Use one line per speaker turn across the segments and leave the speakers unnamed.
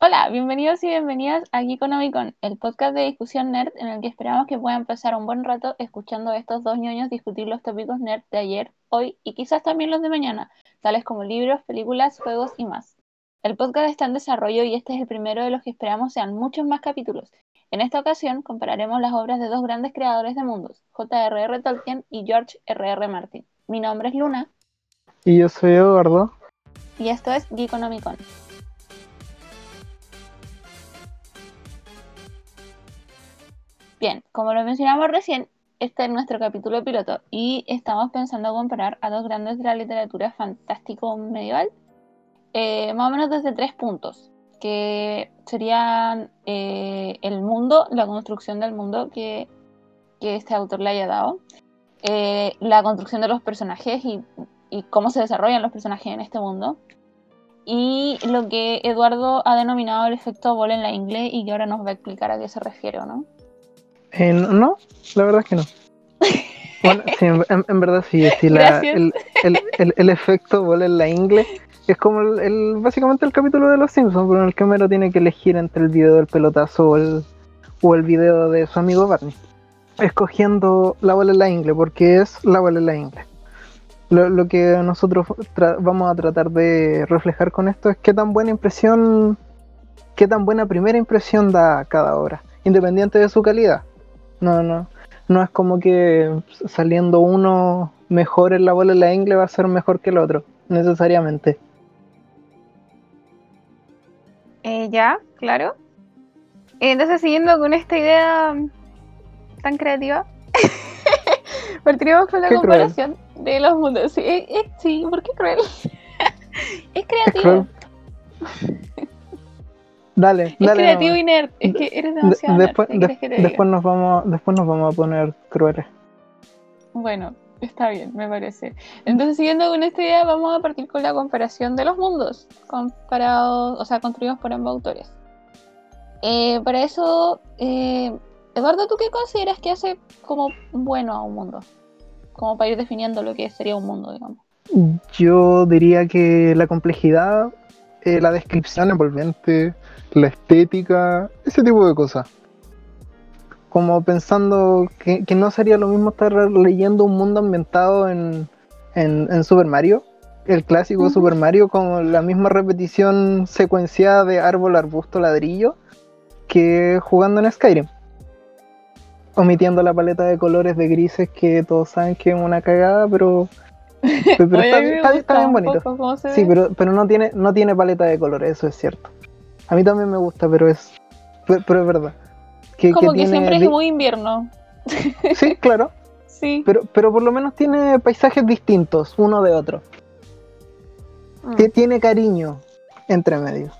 Hola, bienvenidos y bienvenidas a Geekonomicon, el podcast de discusión nerd en el que esperamos que puedan pasar un buen rato escuchando a estos dos ñoños discutir los tópicos nerd de ayer, hoy y quizás también los de mañana, tales como libros, películas, juegos y más. El podcast está en desarrollo y este es el primero de los que esperamos sean muchos más capítulos. En esta ocasión compararemos las obras de dos grandes creadores de mundos, J.R.R. Tolkien y George R.R. Martin. Mi nombre es Luna.
Y yo soy Eduardo.
Y esto es Geekonomicon. Bien, como lo mencionamos recién, este es nuestro capítulo piloto y estamos pensando comparar a dos grandes de la literatura fantástico medieval, eh, más o menos desde tres puntos, que serían eh, el mundo, la construcción del mundo que, este autor le haya dado, eh, la construcción de los personajes y, y cómo se desarrollan los personajes en este mundo, y lo que Eduardo ha denominado el efecto bola en la ingle y que ahora nos va a explicar a qué se refiere, ¿no?
Eh, no, la verdad es que no. Bueno, sí, en, verdad sí, el, el, efecto bola en la ingle es como el, básicamente el capítulo de Los Simpsons, pero en el que Mero tiene que elegir entre el video del pelotazo o el, o el video de su amigo Barney, escogiendo la bola en la ingle, porque es la bola en la ingle. Lo, lo que nosotros vamos a tratar de reflejar con esto es qué tan buena impresión, qué tan buena primera impresión da cada obra, independiente de su calidad. No, no. No es como que saliendo uno mejor en la bola en la ingle va a ser mejor que el otro, necesariamente.
Eh, ya, claro. Entonces, siguiendo con esta idea tan creativa, partiremos con la comparación de los mundos. Sí, eh, eh, sí, ¿por qué cruel? es creativo.
Dale,
es
dale.
creativo y nerd. Es que eres demasiado
después, después nos vamos, después nos vamos a poner crueles.
Bueno, está bien, me parece. Entonces, siguiendo con esta idea, vamos a partir con la comparación de los mundos, comparados, o sea, construidos por ambos autores. Eh, para eso, eh, Eduardo, ¿tú qué consideras que hace como bueno a un mundo? Como para ir definiendo lo que sería un mundo, digamos.
Yo diría que la complejidad, eh, la descripción envolvente, la estética, ese tipo de cosas. Como pensando que, no sería lo mismo estar leyendo un mundo ambientado en, en, Super Mario, el clásico Super Mario, con la misma repetición secuenciada de árbol, arbusto, ladrillo, que jugando en Skyrim. Omitiendo la paleta de colores de grises que todos saben que es una cagada, pero pero está, bien bonito. Sí, pero, pero no tiene, no tiene paleta de colores, eso es cierto. A mí también me gusta, pero es, pero, es verdad.
Que, Como que, siempre es muy invierno.
Sí, claro.
sí.
Pero, pero por lo menos tiene paisajes distintos uno de otro. Que mm. tiene cariño entre medio.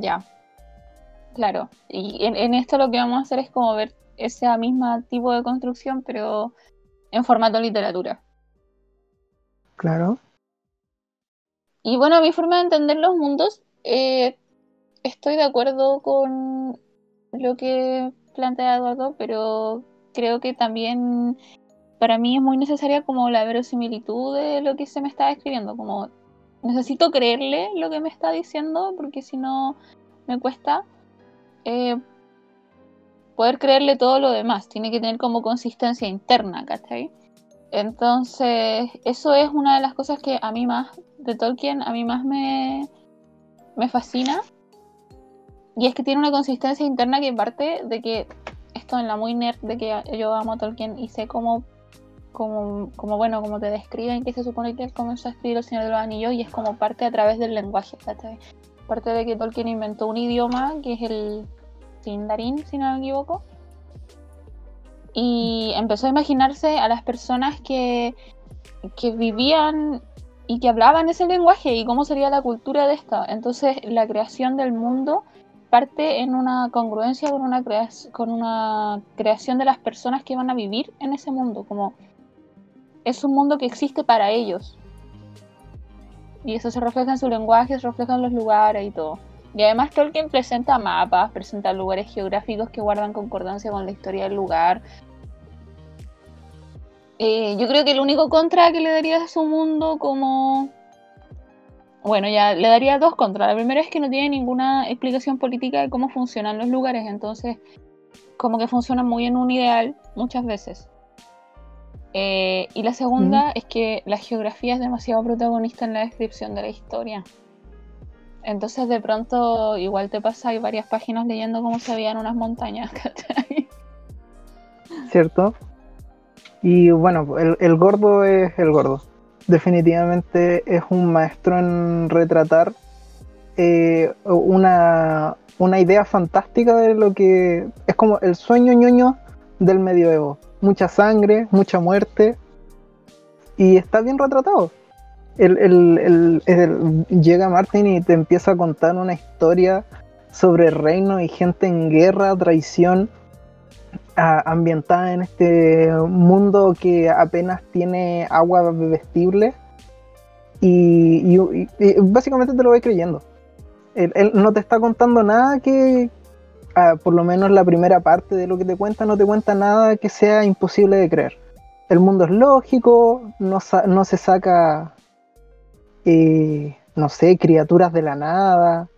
Ya. Claro. Y en, en, esto lo que vamos a hacer es como ver ese mismo tipo de construcción, pero en formato literatura.
Claro.
Y bueno, mi forma de entender los mundos, eh, estoy de acuerdo con lo que plantea Eduardo, pero creo que también para mí es muy necesaria como la verosimilitud de lo que se me está escribiendo, como necesito creerle lo que me está diciendo, porque si no me cuesta eh, poder creerle todo lo demás, tiene que tener como consistencia interna, ¿cachai? Entonces, eso es una de las cosas que a mí más, de Tolkien, a mí más me, me fascina. Y es que tiene una consistencia interna que parte de que, esto en la muy nerd, de que yo amo a Tolkien y sé cómo, como, como bueno, como te describen que se supone que comenzó a escribir El Señor de los Anillos y es como parte a través del lenguaje, ¿cachai? Parte de que Tolkien inventó un idioma que es el Sindarin, si no me equivoco. Y empezó a imaginarse a las personas que, que vivían y que hablaban ese lenguaje y cómo sería la cultura de esta. Entonces la creación del mundo parte en una congruencia con una, con una creación de las personas que van a vivir en ese mundo, como es un mundo que existe para ellos. Y eso se refleja en su lenguaje, se refleja en los lugares y todo. Y además Tolkien presenta mapas, presenta lugares geográficos que guardan concordancia con la historia del lugar. Eh, yo creo que el único contra que le daría a su mundo como bueno, ya le daría dos contras. La primera es que no tiene ninguna explicación política de cómo funcionan los lugares, entonces como que funcionan muy en un ideal muchas veces. Eh, y la segunda es que la geografía es demasiado protagonista en la descripción de la historia. Entonces de pronto igual te pasa hay varias páginas leyendo cómo se veían unas montañas,
¿Cierto? Y bueno, el, gordo es el gordo definitivamente es un maestro en retratar eh, una, idea fantástica de lo que es como el sueño ñoño del medioevo. Mucha sangre, mucha muerte. Y está bien retratado. Llega Martin y te empieza a contar una historia sobre reino y gente en guerra, traición, ambientada en este mundo que apenas tiene agua bebestible y, básicamente te lo voy creyendo. Él, no te está contando nada que, por lo menos la primera parte de lo que te cuenta, no te cuenta nada que sea imposible de creer. El mundo es lógico, no se saca, eh, no sé, criaturas de la nada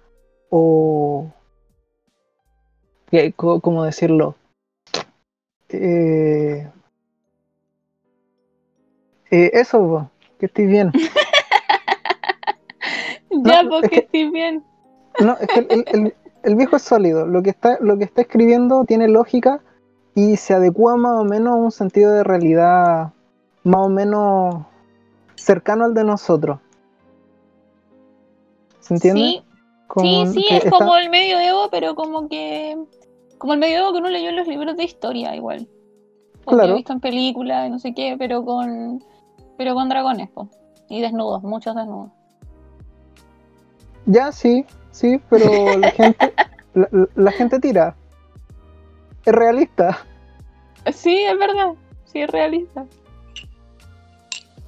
o... ¿Cómo decirlo? Eh, eh, eso, que estoy bien.
ya, porque estoy bien.
No, es que el, viejo es sólido. Lo que, está, lo que está escribiendo tiene lógica y se adecua más o menos a un sentido de realidad más o menos cercano al de nosotros.
¿Se entiende? Sí, sí, sí es como el medioevo, pero como que como el medioevo que uno leyó en los libros de historia, igual. claro. he visto en películas, no sé qué, pero con pero con dragones, y desnudos, muchos desnudos.
Ya, sí, sí, pero la gente, la, gente tira. Es realista.
Sí, es verdad, sí, es realista.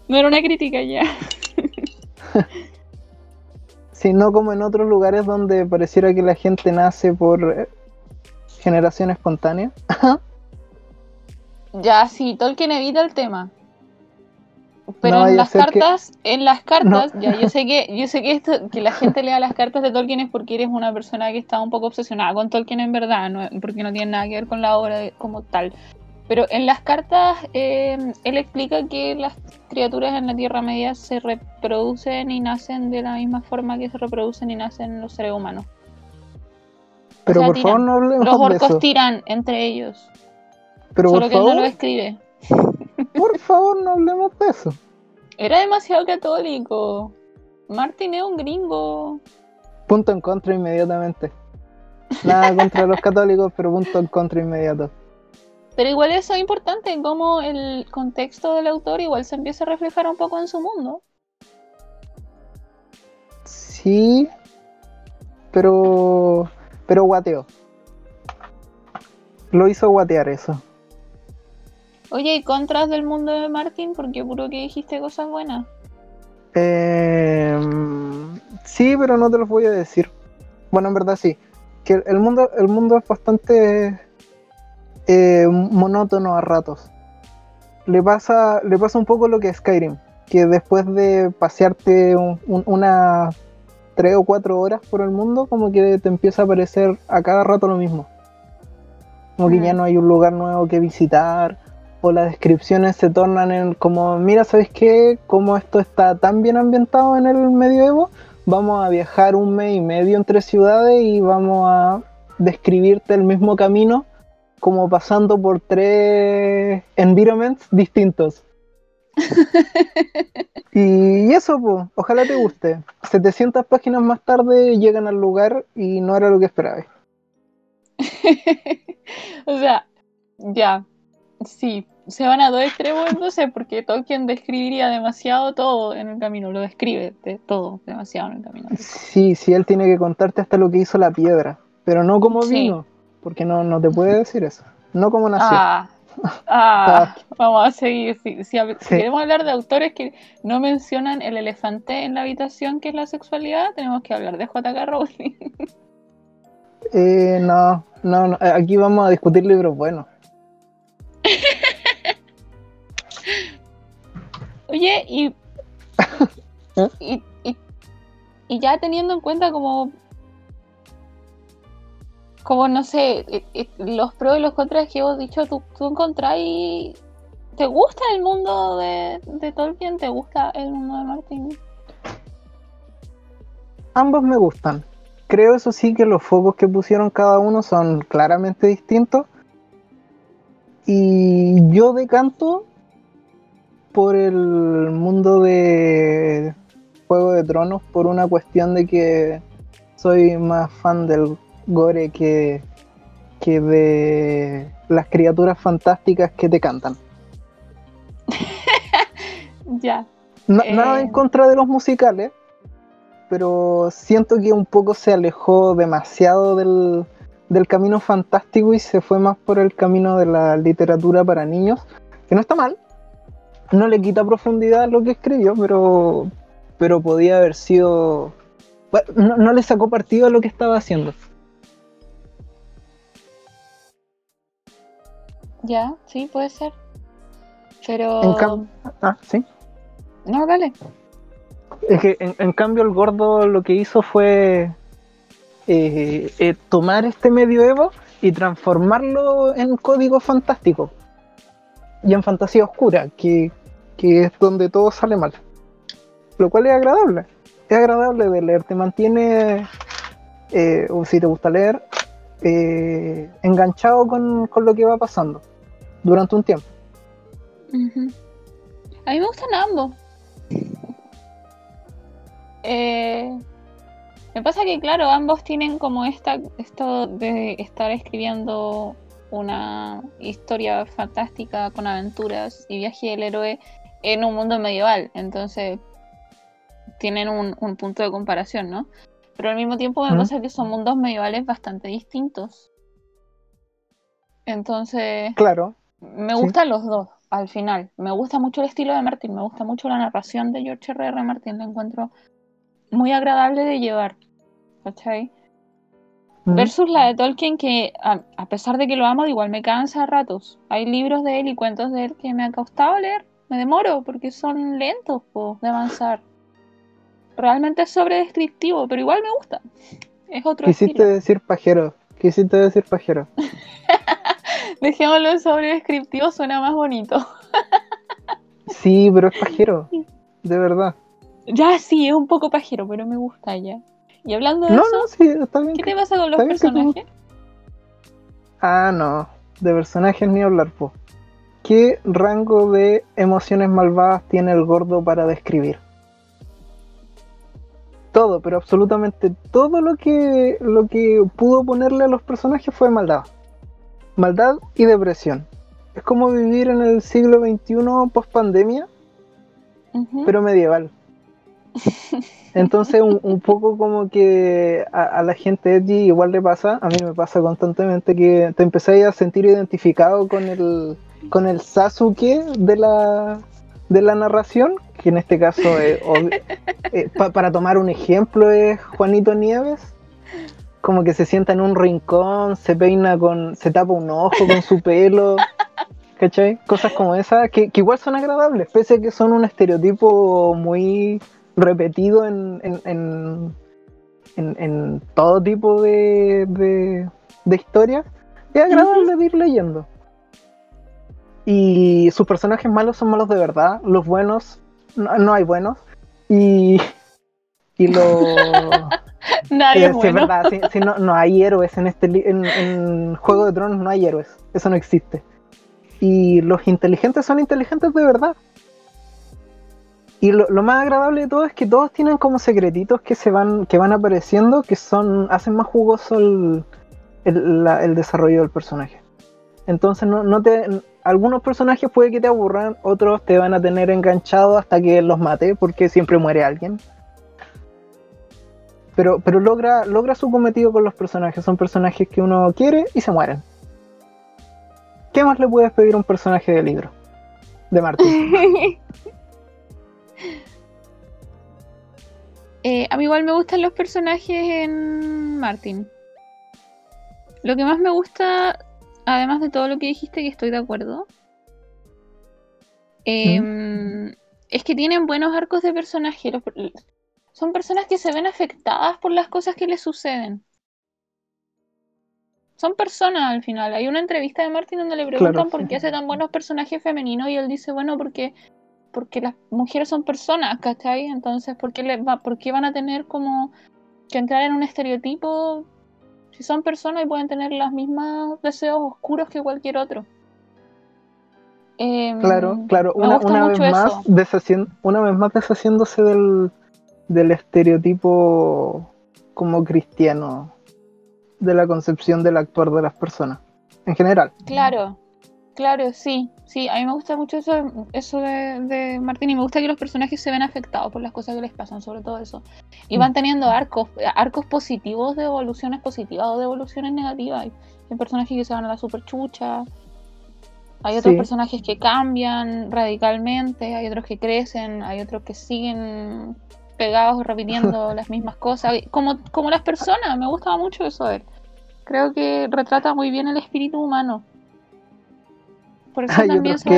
No era una crítica ya.
sí, no como en otros lugares donde pareciera que la gente nace por generación espontánea.
ya, sí, Tolkien evita el tema. Pero en las cartas, en las cartas, ya yo sé que, yo sé que esto, que la gente lea las cartas de Tolkien es porque eres una persona que está un poco obsesionada con Tolkien en verdad, no, porque no tiene nada que ver con la obra como tal. Pero en las cartas eh, él explica que las criaturas en la Tierra Media se reproducen y nacen de la misma forma que se reproducen y nacen los seres humanos.
Pero por favor no hablemos
Los orcos tiran entre ellos. Pero Solo que él no lo escribe.
Por favor, no hablemos de eso.
Era demasiado católico. Martin es un gringo.
Punto en contra inmediatamente. Nada contra los católicos, pero punto en contra inmediato.
Pero igual eso es importante, como el contexto del autor igual se empieza a reflejar un poco en su mundo.
Sí, pero pero guateó. Lo hizo guatear eso.
Oye, ¿y contras del mundo de Martín? Porque puro que dijiste cosas buenas.
Eh, sí, pero no te los voy a decir. Bueno, en verdad sí. Que el mundo, el mundo es bastante eh, monótono a ratos. Le pasa, le pasa un poco lo que Skyrim, que después de pasearte una tres o cuatro horas por el mundo, como que te empieza a aparecer a cada rato lo mismo. Como que ya no hay un lugar nuevo que visitar, o las descripciones se tornan en como, mira, ¿sabes qué? Como esto está tan bien ambientado en el medioevo, vamos a viajar un mes y medio entre ciudades y vamos a describirte el mismo camino como pasando por tres environments distintos. y eso, pues, ojalá te guste. 700 páginas más tarde llegan al lugar y no era lo que esperaba.
o sea, ya, sí, se van a dos extremos entonces porque Tolkien describiría demasiado todo en el camino, lo describe de todo demasiado en el camino.
Sí, sí, él tiene que contarte hasta lo que hizo la piedra, pero no como vino, porque no, no te puede decir eso, no como nació.
Ah, Ah, vamos a seguir. Si, queremos hablar de autores que no mencionan el elefante en la habitación, que es la sexualidad, tenemos que hablar de J.K. Rowling.
Eh, no, no, aquí vamos a discutir libros buenos.
Oye, y, ¿Eh? y, y ya teniendo en cuenta como como no sé, eh, eh, los pros y los contras que hemos dicho, tú, tú y ¿Te gusta el mundo de, de Tolkien? ¿Te gusta el mundo de Martin?
Ambos me gustan. Creo eso sí que los focos que pusieron cada uno son claramente distintos. Y yo decanto por el mundo de Juego de Tronos por una cuestión de que soy más fan del gore que, que de las criaturas fantásticas que te cantan.
ya.
Nada en eh. contra de los musicales, pero siento que un poco se alejó demasiado del, del camino fantástico y se fue más por el camino de la literatura para niños, que no está mal, no le quita profundidad a lo que escribió, pero, pero podía haber sido... no, le sacó partido a lo que estaba haciendo.
Ya, sí, puede ser. Pero...
En ah, sí.
No, dale.
Es que en, cambio el gordo lo que hizo fue eh, eh, tomar este medioevo y transformarlo en código fantástico y en fantasía oscura, que, que es donde todo sale mal. Lo cual es agradable. Es agradable de leer, te mantiene, eh, o si te gusta leer, eh, enganchado con, lo que va pasando durante un tiempo.
A mí me gustan ambos. Eh, me pasa que, claro, ambos tienen como esta, esto de estar escribiendo una historia fantástica con aventuras y viaje del héroe en un mundo medieval. Entonces, tienen un, punto de comparación, ¿no? Pero al mismo tiempo me pasa que son mundos medievales bastante distintos. Entonces,
claro.
Me gustan los dos, al final. Me gusta mucho el estilo de Martin, me gusta mucho la narración de George R. R. Martin, la encuentro muy agradable de llevar. ¿Cachai? Versus la de Tolkien, que a, pesar de que lo amo, igual me cansa a ratos. Hay libros de él y cuentos de él que me ha costado leer me demoro porque son lentos de avanzar. Realmente es sobredescriptivo, pero igual me gusta. Es otro
Quisiste decir pajero. Quisiste decir pajero.
Dejémoslo en sobredescriptivo, suena más bonito.
sí, pero es pajero. De verdad.
Ya sí, es un poco pajero, pero me gusta ya. Y hablando de eso, ¿qué te pasa con los personajes?
Ah, no. De personajes ni hablar, po. ¿Qué rango de emociones malvadas tiene el gordo para describir? Todo, pero absolutamente todo lo que, lo que pudo ponerle a los personajes fue maldad. Maldad y depresión. Es como vivir en el siglo XXI post pandemia, pero medieval. Entonces, un, poco como que a, la gente edgy igual le pasa, a mí me pasa constantemente que te empezáis a sentir identificado con el, con el Sasuke de la, de la narración, que en este caso, es, eh, para tomar un ejemplo, es Juanito Nieves. Como que se sienta en un rincón, se peina con, se tapa un ojo con su pelo, ¿cachai? Cosas como esas, que, igual son agradables, pese a que son un estereotipo muy repetido en, en, en, todo tipo de, de, de historias. Es agradable de ir leyendo. Y sus personajes malos son malos de verdad, los buenos, no, hay buenos. Y, y.
Nadie es, bueno.
verdad, si, no, no, hay héroes en este en, Juego de Tronos, no hay héroes, eso no existe. Y los inteligentes son inteligentes de verdad. Y lo, más agradable de todo es que todos tienen como secretitos que se van, que van apareciendo, que son, hacen más jugoso el, el desarrollo del personaje. Entonces no, no te, algunos personajes puede que te aburran, otros te van a tener enganchado hasta que los mate, porque siempre muere alguien. Pero, pero logra, logra su cometido con los personajes. Son personajes que uno quiere y se mueren. ¿Qué más le puedes pedir a un personaje de libro? De Martín.
Eh, a mí igual me gustan los personajes en Martin. Lo que más me gusta además de todo lo que dijiste, que estoy de acuerdo, em, es que tienen buenos arcos de personaje. Son personas que se ven afectadas por las cosas que les suceden. Son personas al final. Hay una entrevista de Martin donde le preguntan por qué hace tan buenos personajes femeninos y él dice, bueno, porque, porque las mujeres son personas, ¿cachai? Entonces, ¿por qué, va, ¿por qué van a tener como que entrar en un estereotipo si son personas y pueden tener los mismos deseos oscuros que cualquier otro?
Em, claro, claro, una, vez más deshaciendo, una vez más deshaciéndose del, del estereotipo como cristiano, de la concepción del actuar de las personas, en general.
Claro, claro, sí, sí, a mí me gusta mucho eso, eso de, de Martín y me gusta que los personajes se ven afectados por las cosas que les pasan, sobre todo eso. Y van mm. teniendo arcos, arcos positivos de evoluciones positivas o de evoluciones negativas. Hay personajes que se van a la superchucha, hay otros personajes que cambian radicalmente, hay otros que crecen, hay otros que siguen pegados repitiendo las mismas cosas, como, como las personas, me gustaba mucho eso de él. Creo que retrata muy bien el espíritu humano. Por eso también se,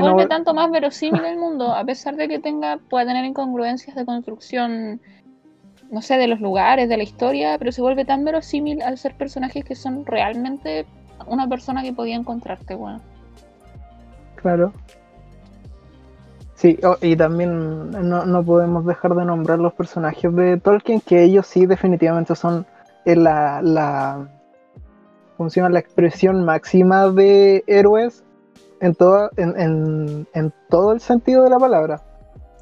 vuelve, tanto más verosímil el mundo, a pesar de que tenga, pueda tener incongruencias de construcción, no sé, de los lugares, de la historia, pero se vuelve tan verosímil al ser personajes que son realmente una persona que podía encontrarte, bueno.
Claro. Sí, oh, y también no, podemos dejar de nombrar los personajes de Tolkien, que ellos sí definitivamente son eh, la, la, funciona la expresión máxima de héroes en, toda, en, en, todo el sentido de la palabra.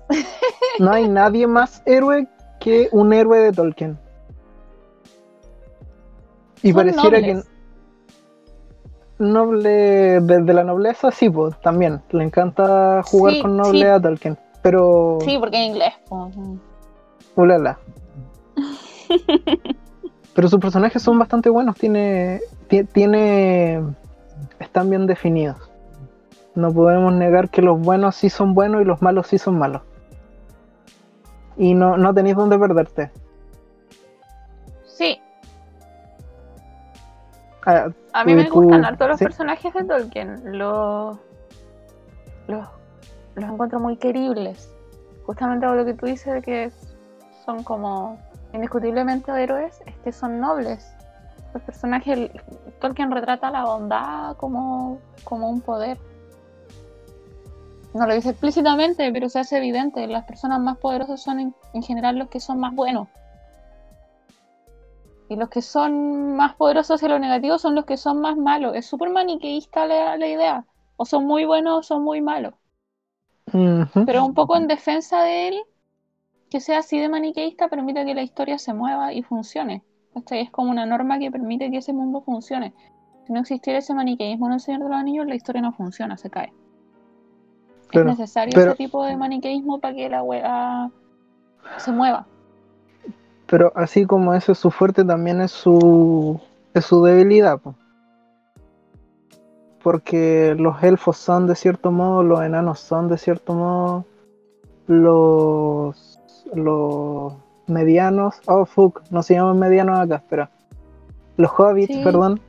No hay nadie más héroe que un héroe de Tolkien. Y pareciera que noble, desde la nobleza, sí, pues, también. Le encanta jugar con noble a Tolkien. Pero.
Sí, porque en inglés.
Ulala. pero sus personajes son bastante buenos. Tiene. Tiene. Están bien definidos. No podemos negar que los buenos sí son buenos y los malos sí son malos. Y no, no tenéis dónde perderte.
Ah, a mí me gustan todos los personajes de Tolkien. Los, los, encuentro muy queribles. Justamente lo que tú dices de que son como indiscutiblemente héroes, es que son nobles. Los personajes, Tolkien retrata la bondad como, como un poder. No lo dice explícitamente, pero se hace evidente. Las personas más poderosas son en general los que son más buenos. Y los que son más poderosos hacia lo negativo son los que son más malos. Es súper maniqueísta la, la, idea. O son muy buenos o son muy malos. Pero un poco en defensa de él, que sea así de maniqueísta permite que la historia se mueva y funcione. Esta es como una norma que permite que ese mundo funcione. Si no existiera ese maniqueísmo en el Señor de los Anillos, la historia no funciona, se cae. es necesario ese tipo de maniqueísmo para que la wea se mueva
pero así como eso es su fuerte, también es su, es su debilidad. Porque los elfos son de cierto modo, los enanos son de cierto modo, los, los medianos, oh fuck, no se llaman medianos acá, espera. Los hobbits, perdón.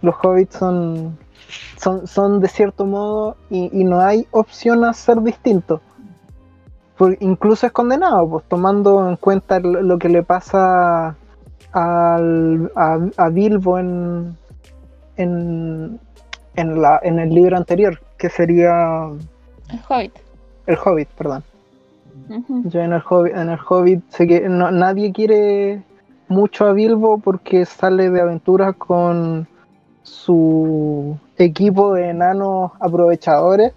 Los hobbits son, son, son de cierto modo y, y no hay opción a ser distintos incluso es condenado, pues tomando en cuenta lo que le pasa al, a, Bilbo en, en, en, la, en el libro anterior, que sería...
El Hobbit.
El Hobbit, perdón. Yo en el Hobbit, en el Hobbit sé que nadie quiere mucho a Bilbo porque sale de aventuras con su equipo de enanos aprovechadores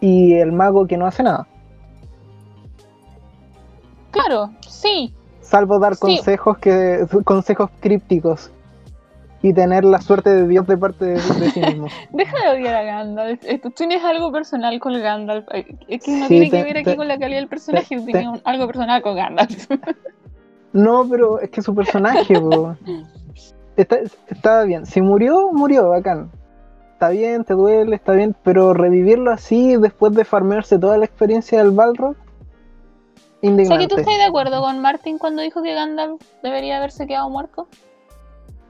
y el mago que no hace nada.
Claro, sí.
Salvo dar consejos que consejos crípticos y tener la suerte de Dios de parte de, sí mismo.
Deja de odiar a Gandalf. Tú tienes algo personal con Gandalf. Es que no tiene que ver aquí con la calidad del personaje, tiene algo personal con Gandalf.
no, pero es que su personaje, está, estaba bien. Si murió, murió, bacán. Está bien, te duele, está bien, pero revivirlo así después de farmearse toda la experiencia del Balrog
Sé que tú estás de acuerdo con Martin cuando dijo que Gandalf debería haberse quedado muerto.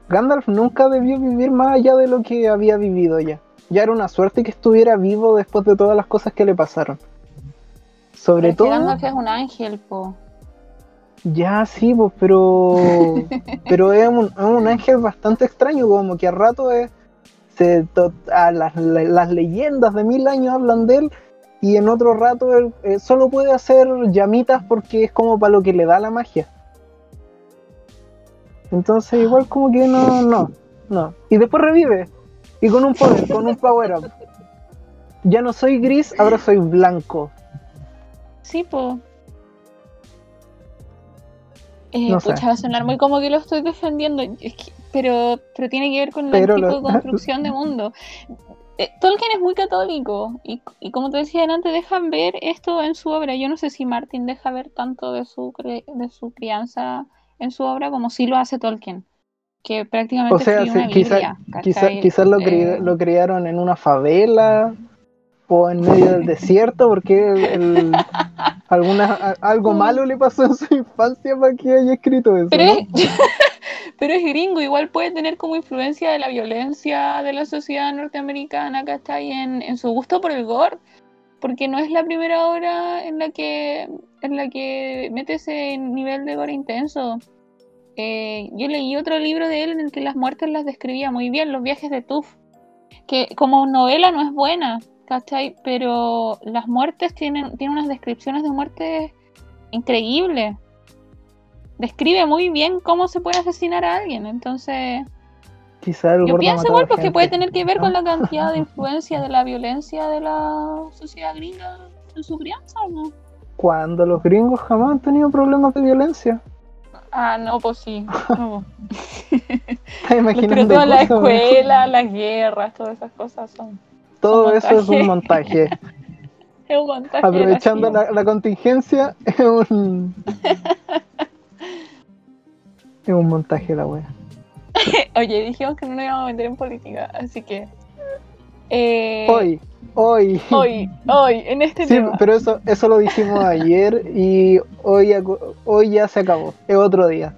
Gandalf nunca debió vivir más allá de lo que había vivido ya. Ya era una suerte que estuviera vivo después de todas las cosas que le pasaron. Sobre todo.
Gandalf es un ángel, po.
Ya, sí, pues, pero. pero es un, es un ángel bastante extraño, como que a rato es. Se, las, las, leyendas de mil años hablan de él, y en otro rato él eh, solo puede hacer llamitas porque es como para lo que le da la magia. Entonces, igual como que no, no, no. Y después revive. Y con un poder, con un power up. Ya no soy gris, ahora soy blanco.
Sí, po. Eh, pucha, va a sonar muy como que lo estoy defendiendo, pero, pero tiene que ver con el tipo de construcción de mundo. Eh, Tolkien es muy católico y, y, como te decía antes, dejan ver esto en su obra. Yo no sé si Martin deja ver tanto de su, de su crianza en su obra como sí lo hace Tolkien, que prácticamente
o sea, quizás lo, eh, lo criaron en una favela o en medio del desierto porque alguna, algo malo le pasó en su infancia para que haya escrito eso.
Pero, es, pero es gringo, igual puede tener como influencia de la violencia de la sociedad norteamericana, ¿cachai? En, en su gusto por el gore, porque no es la primera obra en la que, en la que mete ese nivel de gore intenso. Eh, yo leí otro libro de él en el que las muertes las describía muy bien, Los viajes de Tuff, que como novela no es buena, ¿cachai? Pero las muertes tienen, tienen unas descripciones de muertes increíbles. Describe muy bien cómo se puede asesinar a alguien, entonces... yo pienso igual porque puede tener que ver con la cantidad de influencia de la violencia de la sociedad gringa en su crianza, ¿o no?
Cuando los gringos jamás han tenido problemas de violencia.
Ah, no, pues sí. No. Pero toda la escuela, las guerras, todas esas cosas son
todo eso es un montaje. es un montaje. Aprovechando la, contingencia, es un. Es un montaje la wea.
Oye, dijimos que no nos íbamos a meter en política, así que. Eh,
hoy, hoy.
Hoy, hoy, en este
sí, pero eso, eso lo dijimos ayer y hoy, hoy ya se acabó. Es otro día.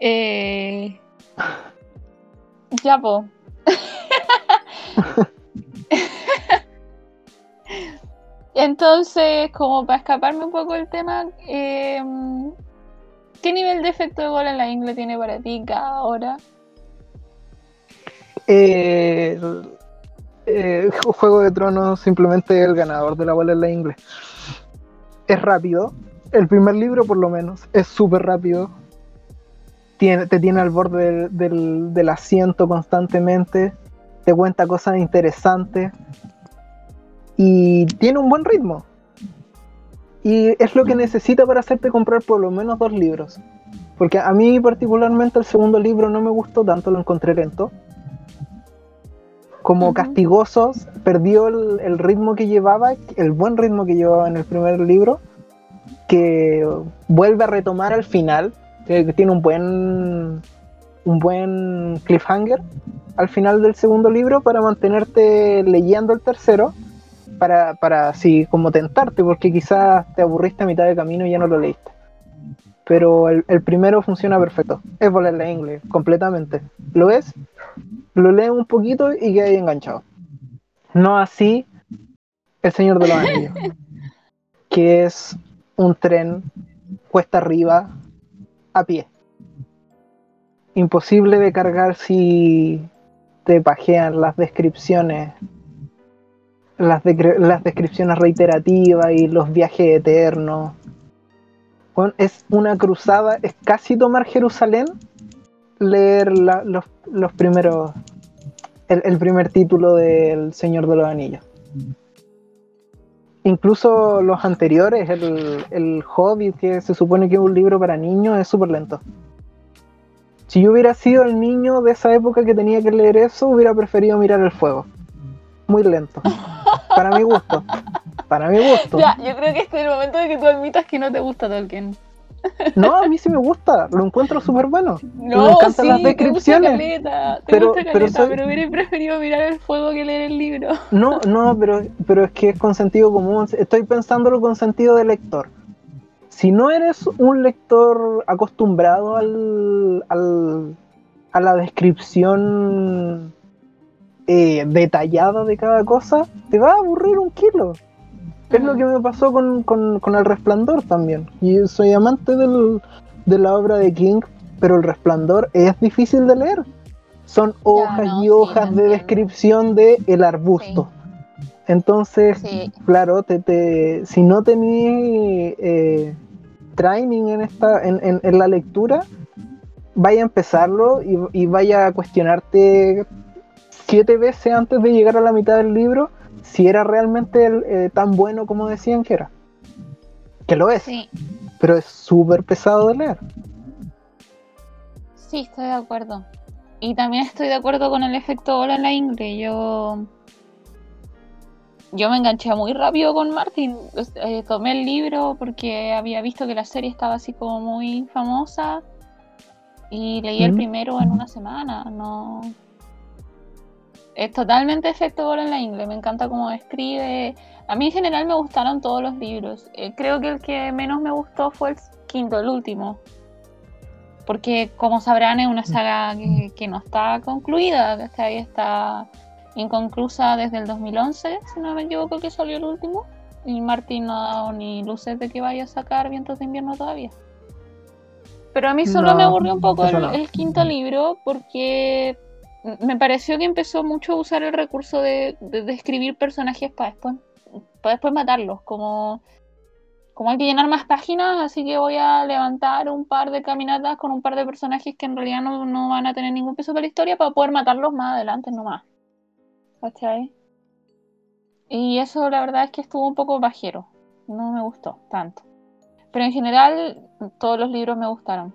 Eh. Ya, po. Entonces, como para escaparme un poco del tema, em, ¿qué nivel de efecto de gol en la ingle tiene para ti cada hora?
Eh, eh, Juego de Tronos simplemente el ganador de la bola en la ingle. Es rápido. El primer libro, por lo menos, es súper rápido te tiene al borde del, asiento constantemente, te cuenta cosas interesantes y tiene un buen ritmo. Y es lo que necesita para hacerte comprar por lo menos dos libros. Porque a mí particularmente el segundo libro no me gustó tanto, lo encontré lento. Como castigosos, perdió el, el, ritmo que llevaba, el buen ritmo que llevaba en el primer libro, que vuelve a retomar al final, que tiene un buen un buen cliffhanger al final del segundo libro para mantenerte leyendo el tercero para, para así como tentarte porque quizás te aburriste a mitad de camino y ya no lo leíste. Pero el, primero funciona perfecto. Es volarle inglés completamente. Lo es lo lees un poquito y quedas enganchado. No así el Señor de los Anillos que es un tren cuesta arriba a pie. Imposible de cargar si te pajean las descripciones, las, descripciones reiterativas y los viajes eternos. es una cruzada, es casi tomar Jerusalén, leer los, los, primeros, el, el primer título del Señor de los Anillos incluso los anteriores, el, el Hobbit, que se supone que es un libro para niños, es súper lento. Si yo hubiera sido el niño de esa época que tenía que leer eso, hubiera preferido mirar el fuego. Muy lento. Para mi gusto. Para mi gusto.
Ya, yo creo que este es el momento de que tú admitas que no te gusta Tolkien.
No, a mí sí me gusta, lo encuentro súper bueno. No, me encantan las descripciones.
Te gusta pero, pero, pero hubiera preferido mirar el fuego que leer el libro.
No, no, pero, pero es que es con sentido común. Estoy pensándolo con sentido de lector. Si no eres un lector acostumbrado al, al a la descripción eh, detallada de cada cosa, te va a aburrir un kilo. Es lo que me pasó con, El Resplandor también. Y soy amante de la obra de King, pero El Resplandor es difícil de leer. Son hojas y hojas de descripción de el arbusto. Entonces, claro, te, si no tenías eh, training en, esta, en, la lectura, vaya a empezarlo y, vaya a cuestionarte siete veces antes de llegar a la mitad del libro si era realmente eh, tan bueno como decían que era. Que lo es. Pero es súper pesado de leer.
Sí, estoy de acuerdo. Y también estoy de acuerdo con el efecto bola en la ingle. Yo yo me enganché muy rápido con Martin. Eh, tomé el libro porque había visto que la serie estaba así como muy famosa y leí el primero en una semana. No. Es totalmente efecto bola en la ingle. Me encanta cómo escribe. A mí en general me gustaron todos los libros. Eh, creo que el que menos me gustó fue el quinto, el último. Porque como sabrán es una mm. saga que, no está concluida. Ahí está inconclusa desde el 2011, si no me equivoco, que salió el último. Y Martín no ha dado ni luces de que vaya a sacar Vientos de Invierno todavía. Pero a mí solo me aburrió un poco el, quinto libro porque me pareció que empezó mucho a usar el recurso de, escribir personajes para después, después matarlos. Como, como hay que llenar más páginas, así que voy a levantar un par de caminatas con un par de personajes que en realidad no, no van a tener ningún peso para la historia para poder matarlos más adelante nomás. ¿cachai? Y eso la verdad es que estuvo un poco bajero, no me gustó tanto. Pero en general todos los libros me gustaron.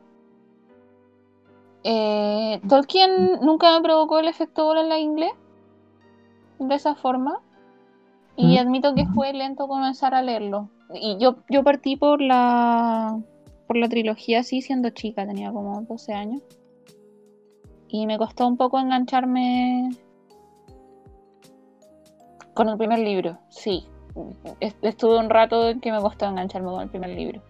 Eh, Tolkien nunca me provocó el efecto bola en la inglés de esa forma y admito que fue lento comenzar a leerlo. Y yo, yo partí por la por la trilogía así siendo chica, tenía como 12 años. Y me costó un poco engancharme con el primer libro, sí. Estuve un rato en que me costó engancharme con el primer libro.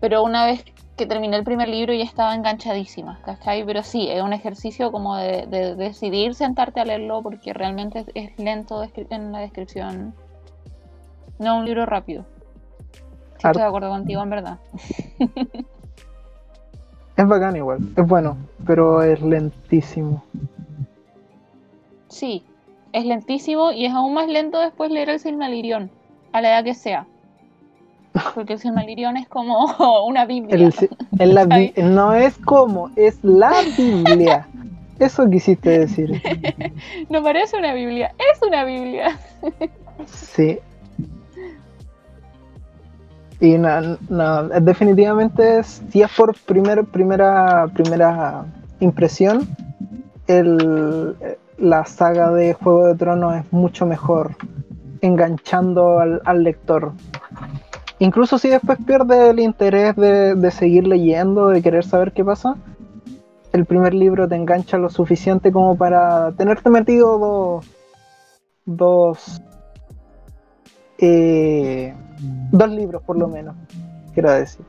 Pero una vez que terminé el primer libro ya estaba enganchadísima, ¿cachai? Pero sí, es un ejercicio como de, decidir sentarte a leerlo porque realmente es, lento en la descripción. No un libro rápido. estoy de acuerdo contigo, en verdad.
es bacán igual, es bueno, pero es lentísimo.
Sí, es lentísimo y es aún más lento después leer el Silmarillion, a la edad que sea. Porque el Silmarillion es como una Biblia.
no es como, es la Biblia. Eso quisiste decir.
no parece una Biblia, es una Biblia.
sí. Y no, no, definitivamente, si es por primer, primera, primera impresión, el, la saga de Juego de Tronos es mucho mejor enganchando al, lector. Incluso si después pierde el interés de, seguir leyendo, de querer saber qué pasa, el primer libro te engancha lo suficiente como para tenerte metido dos, dos, eh, dos libros por lo menos, quiero decir.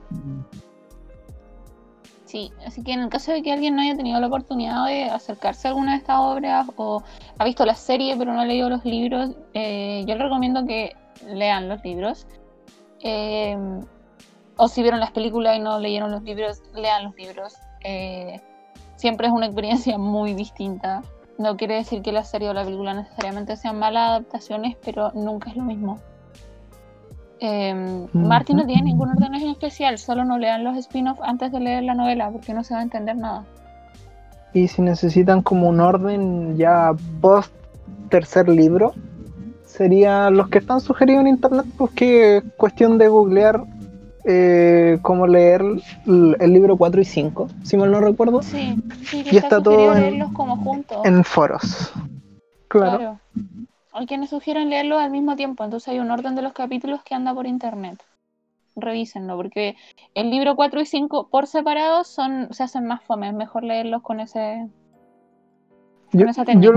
Sí, así que en el caso de que alguien no haya tenido la oportunidad de acercarse a alguna de estas obras o ha visto la serie pero no ha leído los libros, eh, yo le recomiendo que lean los libros. Eh, o si vieron las películas y no leyeron los libros, lean los libros. Eh, siempre es una experiencia muy distinta. No quiere decir que la serie o la película necesariamente sean malas adaptaciones, pero nunca es lo mismo. Eh, Martin no tiene ningún orden en especial, solo no lean los spin-offs antes de leer la novela porque no se va a entender nada.
Y si necesitan como un orden ya post tercer libro, serían los que están sugeridos en internet, pues que cuestión de googlear eh, cómo leer el, libro 4 y 5, si mal no recuerdo.
Sí, sí y está, todo en, como juntos.
en foros. claro.
Hay quienes sugieren leerlo al mismo tiempo, entonces hay un orden de los capítulos que anda por internet. Revísenlo, porque el libro 4 y 5 por separado son, se hacen más fome, es mejor leerlos con ese.
Yo, yo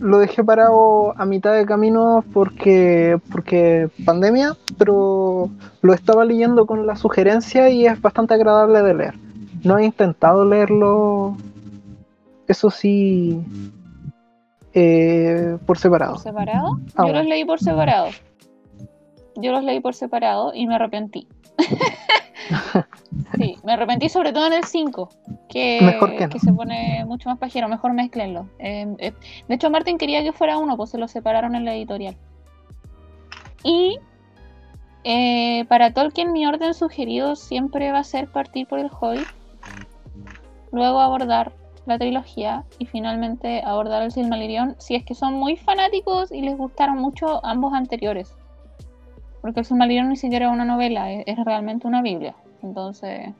lo, dejé parado a mitad de camino porque, porque pandemia, pero lo estaba leyendo con la sugerencia y es bastante agradable de leer. No he intentado leerlo, eso sí, eh, por separado.
¿Por separado? Yo los leí por separado. yo los leí por separado y me arrepentí. sí, me arrepentí sobre todo en el 5, que, que, se pone mucho más pajero, mejor mezclenlo. Eh, eh, de hecho, Martin quería que fuera uno, pues se lo separaron en la editorial. Y eh, para Tolkien mi orden sugerido siempre va a ser partir por el Hobbit, luego abordar la trilogía y finalmente abordar el Silmarillion si es que son muy fanáticos y les gustaron mucho ambos anteriores. Porque el Silmarillion ni siquiera es una novela, es, realmente una Biblia. Entonces,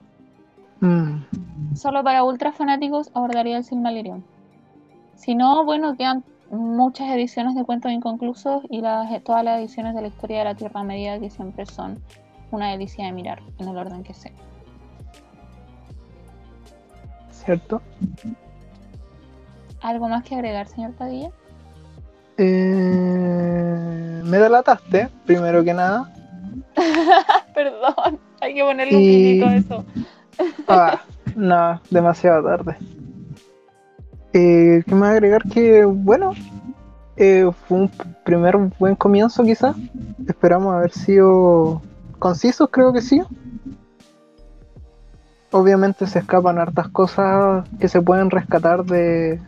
mm. solo para ultra fanáticos abordaría el Silmarillion. Si no, bueno, quedan muchas ediciones de cuentos inconclusos y las, todas las ediciones de la historia de la Tierra Media que siempre son una delicia de mirar en el orden que sea.
¿Cierto?
¿Algo más que agregar, señor Padilla?
Eh, me delataste, primero que nada.
Perdón, hay que ponerle un poquito a eso.
ah, no, demasiado tarde. Eh, ¿Qué más agregar? Que bueno, eh, fue un primer buen comienzo quizás. Esperamos haber sido concisos, creo que sí. Obviamente se escapan hartas cosas que se pueden rescatar de,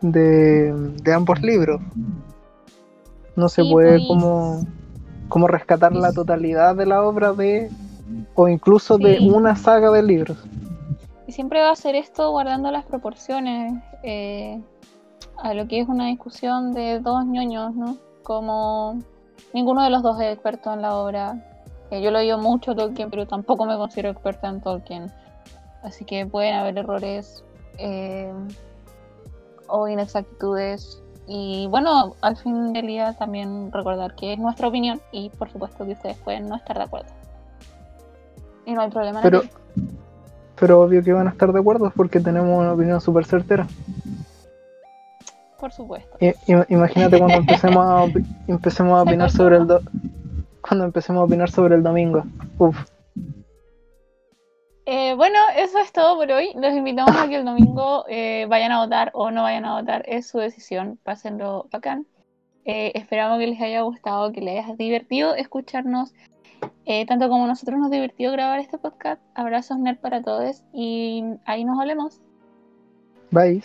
de, ambos libros. No se puede pues. como, como rescatar la totalidad de la obra de o incluso de una saga de libros.
Y siempre va a ser esto guardando las proporciones eh, a lo que es una discusión de dos ñoños, ¿no? Como ninguno de los dos es experto en la obra. Eh, yo lo digo mucho Tolkien, pero tampoco me considero experta en Tolkien. Así que pueden haber errores eh, o inexactitudes. Y bueno, al fin del día también recordar que es nuestra opinión y por supuesto que ustedes pueden no estar de acuerdo. Y no hay problema.
Pero, pero obvio que van a estar de acuerdo porque tenemos una opinión súper certera.
Por supuesto.
imagínate cuando empecemos a, empecemos a opinar sobre el cuando empecemos a opinar sobre el domingo. Uf.
Eh, bueno, eso es todo por hoy. Los invitamos a que el domingo eh, vayan a votar o no vayan a votar. Es su decisión. Pásenlo bacán. Eh, esperamos que les haya gustado, que les haya divertido escucharnos. tanto como nosotros nos divirtió grabar este podcast. Abrazos nerd para todos y ahí nos hablemos.
Bye.